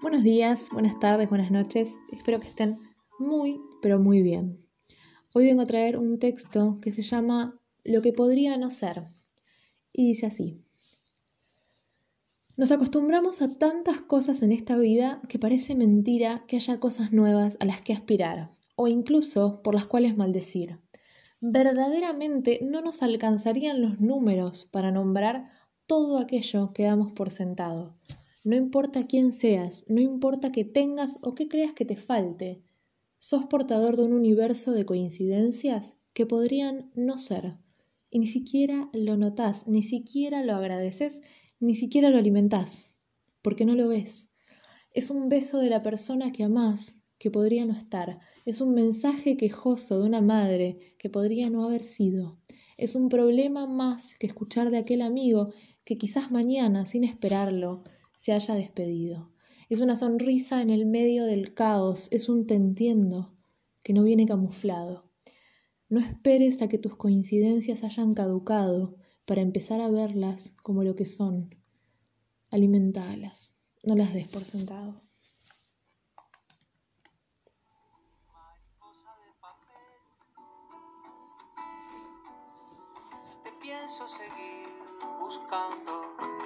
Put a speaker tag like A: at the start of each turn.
A: Buenos días, buenas tardes, buenas noches. Espero que estén muy, pero muy bien. Hoy vengo a traer un texto que se llama Lo que podría no ser. Y dice así. Nos acostumbramos a tantas cosas en esta vida que parece mentira que haya cosas nuevas a las que aspirar, o incluso por las cuales maldecir. Verdaderamente no nos alcanzarían los números para nombrar todo aquello que damos por sentado no importa quién seas, no importa que tengas o que creas que te falte, sos portador de un universo de coincidencias que podrían no ser, y ni siquiera lo notás, ni siquiera lo agradeces, ni siquiera lo alimentás, porque no lo ves. Es un beso de la persona que amás que podría no estar, es un mensaje quejoso de una madre que podría no haber sido, es un problema más que escuchar de aquel amigo que quizás mañana, sin esperarlo, se haya despedido. Es una sonrisa en el medio del caos, es un te entiendo que no viene camuflado. No esperes a que tus coincidencias hayan caducado para empezar a verlas como lo que son. Alimentalas, no las des por sentado.
B: Seguir buscando